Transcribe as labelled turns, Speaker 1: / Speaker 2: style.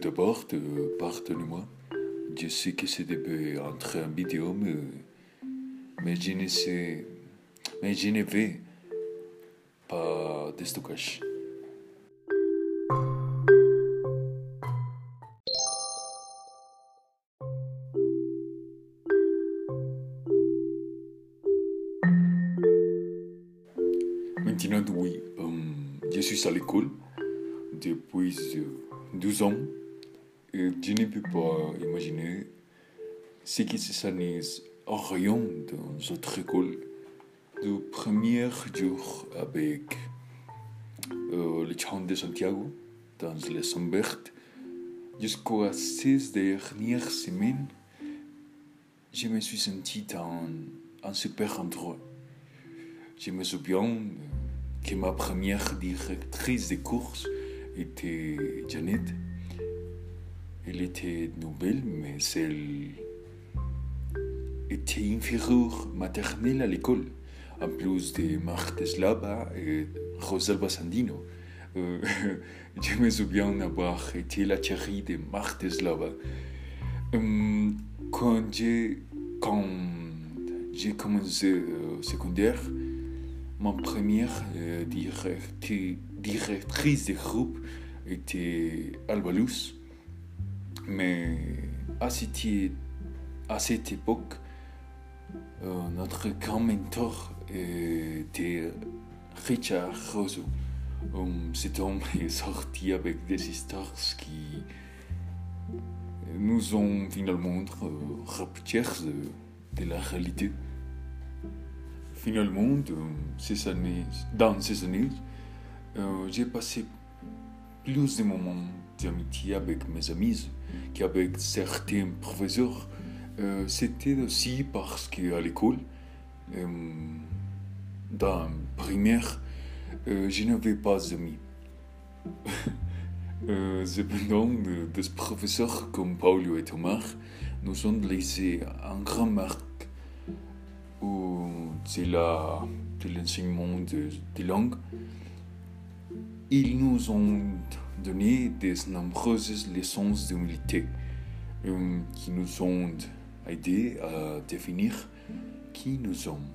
Speaker 1: d'abord, euh, pardonnez-moi. Je sais que c'est entre un vidéo, mais, mais je ne sais, mais je ne vais pas de stockage. Maintenant, oui, euh, je suis à l'école depuis 12 ans je ne peux pas imaginer ce qui se s'annonce en rayon dans notre école du premier jour avec euh, le chant de Santiago dans les Sombert jusqu'aux six dernières semaines. Je me suis senti dans un super endroit. Je me souviens que ma première directrice de course était Janet. Elle était nouvelle, mais elle était inférieure maternelle à l'école, en plus de Marthe Slava et Rosalba Sandino. Euh, je me souviens avoir été la chérie de Marthe Slava. Euh, quand j'ai commencé euh, secondaire, ma première euh, directrice de groupe était Alba Luz. Mais à cette, à cette époque, euh, notre grand mentor était Richard Rosso. Euh, cet homme est sorti avec des histoires qui nous ont finalement euh, de, la réalité. Finalement, ces années, dans ces années, euh, j'ai passé plus de moments d'amitié avec mes amis qu'avec certains professeurs. Euh, C'était aussi parce qu'à l'école, euh, dans primaire, euh, je n'avais pas d'amis. Euh, cependant, de- des professeurs comme Paulo et Thomas nous ont laissé un grand marque c'est la- de l'enseignement de, de langue. Ils nous ont donné des nombreuses leçons d'humilité euh, qui nous ont aidés à définir qui nous sommes.